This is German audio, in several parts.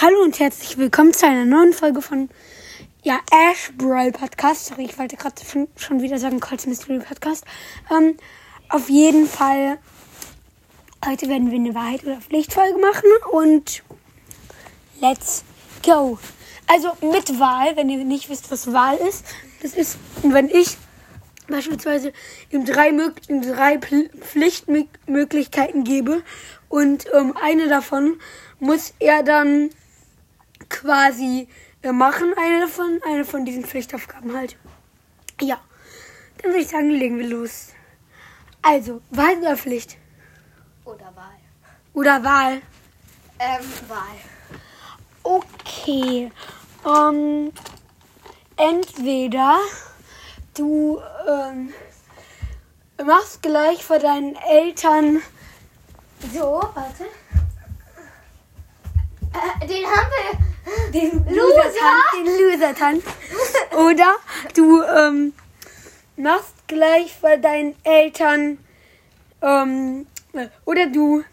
Hallo und herzlich willkommen zu einer neuen Folge von ja, Ash Brawl Podcast. Sorry, ich wollte gerade schon, wieder sagen Colts Mystery Podcast. Ähm, auf jeden Fall, heute werden wir eine Wahrheit oder Pflichtfolge machen und let's go. Also mit Wahl, wenn ihr nicht wisst, was Wahl ist, das ist, wenn ich beispielsweise ihm drei, ihm drei Pflichtmöglichkeiten gebe und ähm, eine davon muss er dann quasi äh, machen, eine davon, eine von diesen Pflichtaufgaben halt. Ja, dann würde ich sagen, legen wir los. Also, Wahl oder Pflicht? Oder Wahl. Oder Wahl? Ähm, Wahl. Okay. Ähm, entweder du ähm, machst gleich vor deinen Eltern so, warte. Äh, den haben wir. Den Loser! Loser-Tanz, den Loser-Tanz. Oder du ähm, machst gleich vor deinen Eltern ähm, äh, oder du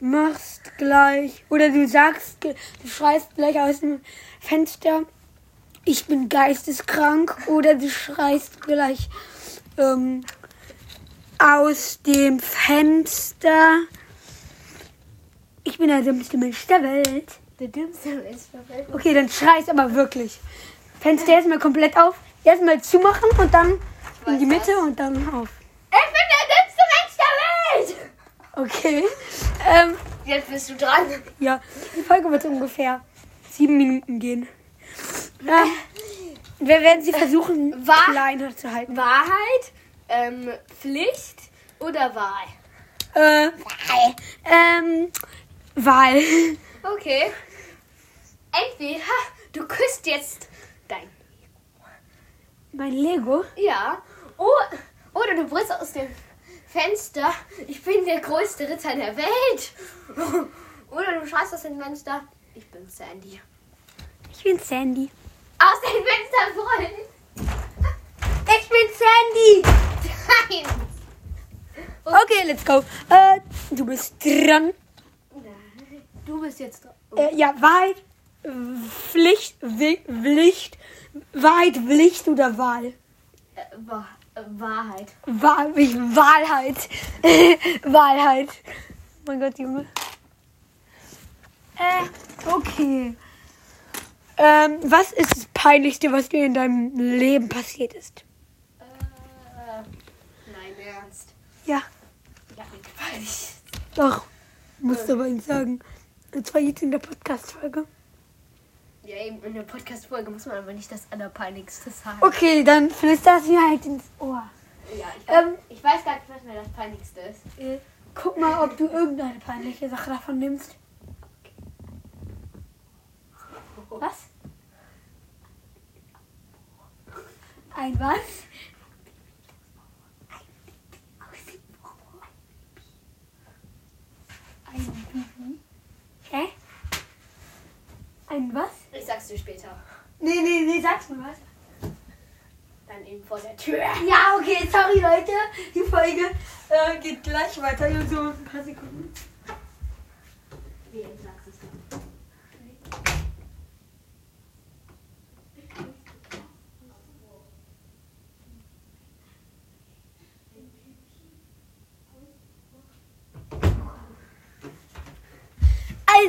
machst gleich oder du sagst, du schreist gleich aus dem Fenster, ich bin geisteskrank oder du schreist gleich ähm, aus dem Fenster, ich bin der dümmste Mensch der Welt. Der dümmste Mensch der Welt. Okay, dann schreist aber wirklich. Fenster erstmal komplett auf, erstmal zumachen und dann in die Mitte und dann auf. Ich bin der dümmste Mensch der Welt! Okay. Ähm, Jetzt bist du dran. ja, die Folge wird ungefähr sieben Minuten gehen. Ja, wir werden sie versuchen, Wahr- kleiner zu halten. Wahrheit, ähm, Pflicht oder Wahl? Äh, Wahl. Ähm, Wahl. Okay. Entweder du küsst jetzt dein. Mein Lego. Ja. O oder du brichst aus dem Fenster. Ich bin der größte Ritter der Welt. Oder du schreist aus dem Fenster. Ich bin Sandy. Ich bin Sandy. Aus dem Fenster wollen. Ich bin Sandy. Nein. Okay, let's go. Äh, du bist dran. Du bist jetzt dran. Äh, ja, Wahrheit, äh, Pflicht, Pflicht, Wahrheit, Pflicht oder Wahl? Äh, äh, Wahrheit. Wahl, ich, Wahrheit. Wahrheit. Oh mein Gott, Junge. Äh, okay. Ähm, was ist das Peinlichste, was dir in deinem Leben passiert ist? Äh, nein, ernst. Ja, Ja, gefällt nicht. doch. Musst aber nicht sagen. Und zwar jetzt in der Podcast-Folge. Ja, eben in der Podcast-Folge muss man aber nicht das Allerpeinlichste sagen. Okay, dann flüsterst du mir halt ins Ohr. Ja, ich, Ähm, ich weiß gar nicht, was mir das Peinlichste ist. Äh, guck mal, ob du irgendeine peinliche Sache davon nimmst. Was? Ein was? Ein Bibi. Ein was? Ich sag's dir später. Nee, nee, nee, sag's mir was. Dann eben vor der Tür. Ja, okay, sorry Leute. Die Folge äh, geht gleich weiter. Nur so ein paar Sekunden. Wie sagst du's dann.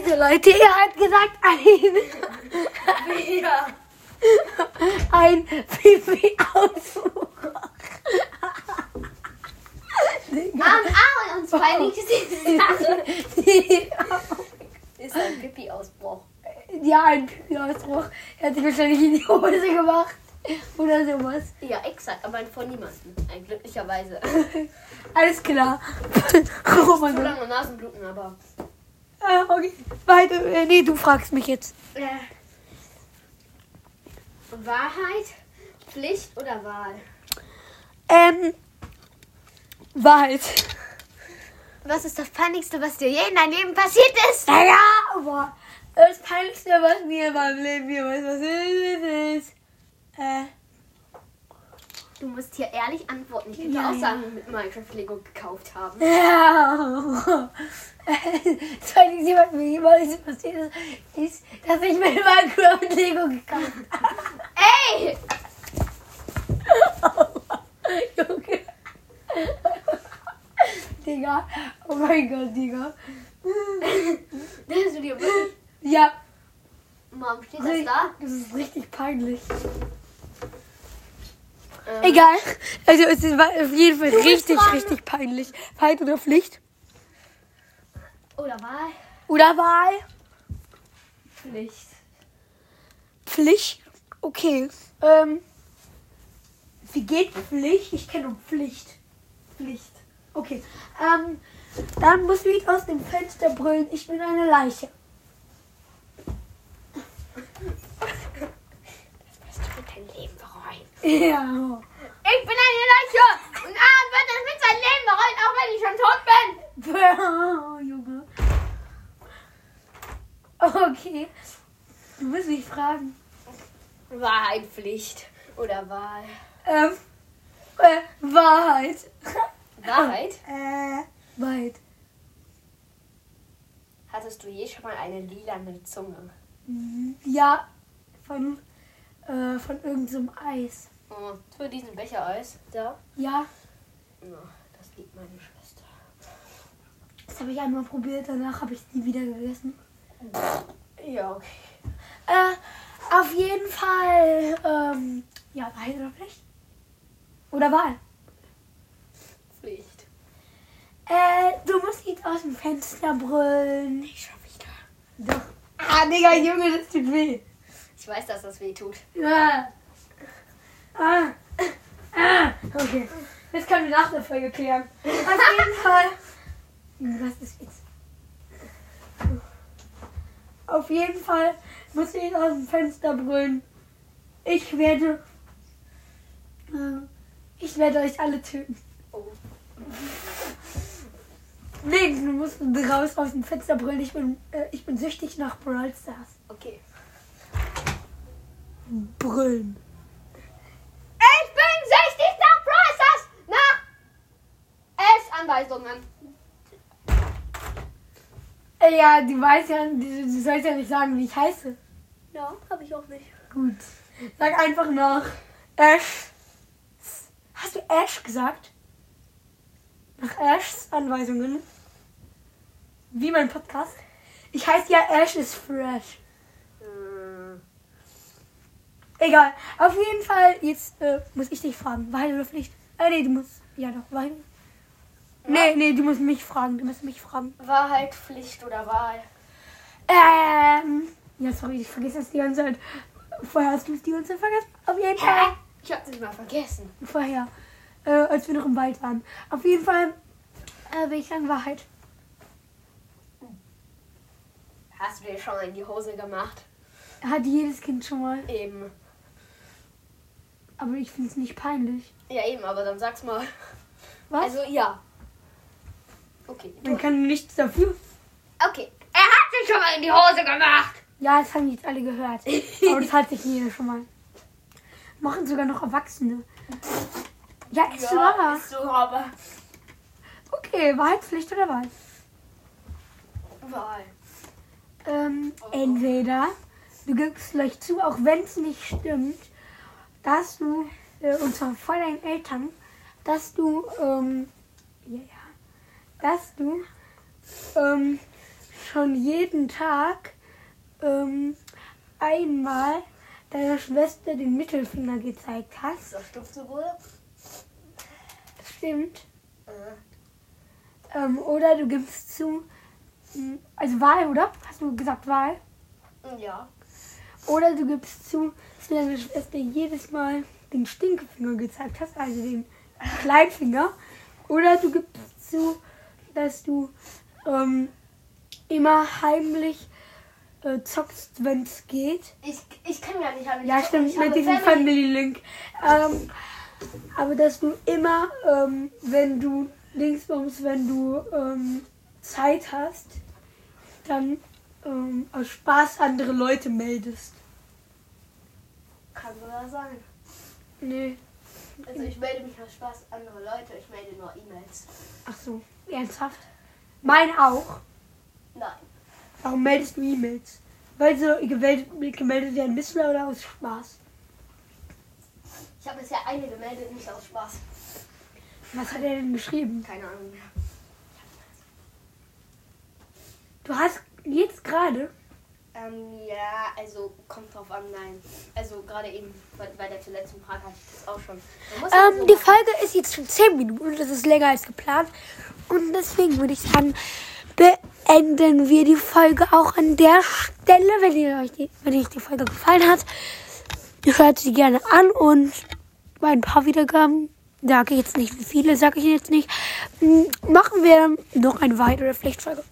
Also Leute, er hat gesagt ein, Ja. ein Pipi-Ausbruch. Ah, und, ah, und uns peinlichste Sache ist ein Pipi-Ausbruch. ja, ein Pipi-Ausbruch. Er hat sich wahrscheinlich in die Hose gemacht. Oder sowas. Ja, exakt, aber von niemandem. Ein glücklicherweise. Alles klar. oh mein So Gott. lange Nasenbluten, aber. Ah, okay. Weiter. Äh, nee, du fragst mich jetzt. Äh, Wahrheit, Pflicht oder Wahl? Ähm, Wahrheit. Was ist das Peinlichste, was dir je in deinem Leben passiert ist? Naja, aber das Peinlichste, was mir in meinem Leben jemals passiert ist, ist, äh, Du musst hier ehrlich antworten. Ich könnte Ja, auch ja. sagen, mit Minecraft Lego gekauft haben. Ja. Das einzige, was mir jemals passiert ist, ist, dass ich mir Minecraft Lego gekauft habe. Ey! Junge. Digga. Oh mein Gott, Digga. Denkst du dir wirklich? Ja. Warum steht das da? Das ist richtig peinlich. Ähm, Egal. Also es war auf jeden Fall richtig, richtig peinlich. Wahrheit oder Pflicht? Oder Wahl? Oder Wahl? Pflicht. Pflicht? Okay. Ähm, wie geht Pflicht? Ich kenne nur Pflicht. Pflicht. Okay. Ähm, dann muss ich aus dem Fenster brüllen, ich bin eine Leiche. Das bist du mit deinem Leben bereuen. Ja. Ich bin eine Leiche! Und Aaron wird das mit seinem Leben bereuen, auch wenn ich schon tot bin! Junge. Okay. Du musst mich fragen. Wahrheit, Pflicht oder Wahl. Ähm, äh, Wahrheit. Wahrheit? Äh, Wahrheit. Hattest du je schon mal eine lilane Zunge? Mhm. Ja, von, äh, von irgendeinem Eis. Oh, für diesen Becher Eis. Da? Ja, Ja, das liebt meine Schwester. das habe ich einmal probiert, danach habe ich es nie wieder gegessen. Ja, okay. Äh, auf jeden Fall, ähm, ja, Wahrheit oder Pflicht? Oder Wahl? Pflicht. Äh, du musst nicht aus dem Fenster brüllen. Ich schon wieder. Doch. Ah, Digga, Junge, das tut weh. Ich weiß, dass das weh tut. Ja. Ah. Ah. Okay. Das können wir nach der Folge klären. Auf jeden Fall. Was ist jetzt? Auf jeden Fall muss ich aus dem Fenster brüllen. Ich werde. Äh, ich werde euch alle töten. Oh. Nee, du musst raus aus dem Fenster brüllen. Ich bin, äh, ich bin süchtig nach Brawl Stars. Okay. Brüllen. Ich bin süchtig nach Process! Nach Essanweisungen. Äh, ja, du weißt ja, du, sollst ja nicht sagen, wie ich heiße. Ja, habe ich auch nicht. Gut. Sag einfach nach Ash. Hast du Ash gesagt? Nach Ashs Anweisungen. Wie mein Podcast. Ich heiße ja Ash is fresh. Hm, Egal. Auf jeden Fall, jetzt äh, muss ich dich fragen. Wahrheit oder Pflicht? Äh, nee, du musst. Ja, doch, Wahrheit. Nee, nee, du musst mich fragen. Du musst mich fragen. Wahrheit, Pflicht oder Wahl? Ähm. Ja, sorry, ich vergesse das die ganze Zeit. Vorher hast du es die ganze Zeit vergessen. Auf jeden Fall. Ich hab's nicht mal vergessen. Vorher. Äh, als wir noch im Wald waren. Auf jeden Fall äh, will ich sagen Wahrheit. Hast du dir schon mal in die Hose gemacht? Hat jedes Kind schon mal. Eben. Aber ich finde es nicht peinlich. Ja, eben, aber dann sag's mal. Was? Also, ja. Okay. Man kann nichts dafür. Okay. Er hat sich schon mal in die Hose gemacht. Ja, das haben jetzt alle gehört. Aber das hat sich jeder schon mal. Machen sogar noch Erwachsene. Ja, ist wahr. ist so, aber. Okay, Wahrheitspflicht oder Wahl? Wahl. Ähm, entweder du gibst gleich zu, auch wenn es nicht stimmt, dass du, äh, und zwar vor deinen Eltern, dass du, ähm, ja, ja, dass du ähm, schon jeden Tag ähm, einmal deiner Schwester den Mittelfinger gezeigt hast. Das stimmst wohl? Das stimmt. Äh, Ähm, oder du gibst zu, mh, also Wahl, oder? Hast du gesagt Wahl? ja. Oder du gibst zu, dass du deiner Schwester jedes Mal den Stinkefinger gezeigt hast, also den Kleinfinger. Oder du gibst zu, dass du ähm, immer heimlich äh, zockst, wenn es geht. Ich, ich kann ja nicht alle Ja, stimmt, ich mit diesem Family. Link. Ähm, aber dass du immer, ähm, wenn du Linksbums, wenn du ähm, Zeit hast, dann ähm, aus Spaß andere Leute meldest. Kann sogar sein. Nee. Also ich melde mich aus Spaß andere Leute, ich melde nur E-Mails. Ach so, ernsthaft? Meine auch. Nein. Warum meldest du E-Mails? Weil sie gemeldet, gemeldet werden müssen oder aus Spaß? Ich habe bisher eine gemeldet, nicht aus Spaß. Was hat er denn geschrieben? Keine Ahnung mehr. Du hast jetzt gerade. Ähm, ja, also kommt drauf an, nein. Also gerade eben bei, bei der letzten Frage hatte ich das auch schon. Ja so Ähm, die. Folge ist jetzt schon 10 Minuten. Das ist länger als geplant. Und deswegen würde ich sagen, beenden wir die Folge auch an der Stelle. Wenn, ihr euch die, wenn euch die Folge gefallen hat, hört sie gerne an. Und bei ein paar Wiedergaben, sage ich jetzt nicht, wie viele, sage ich jetzt nicht, m, machen wir noch eine weitere Pflichtfolge.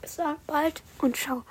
Bis dann, bald und ciao.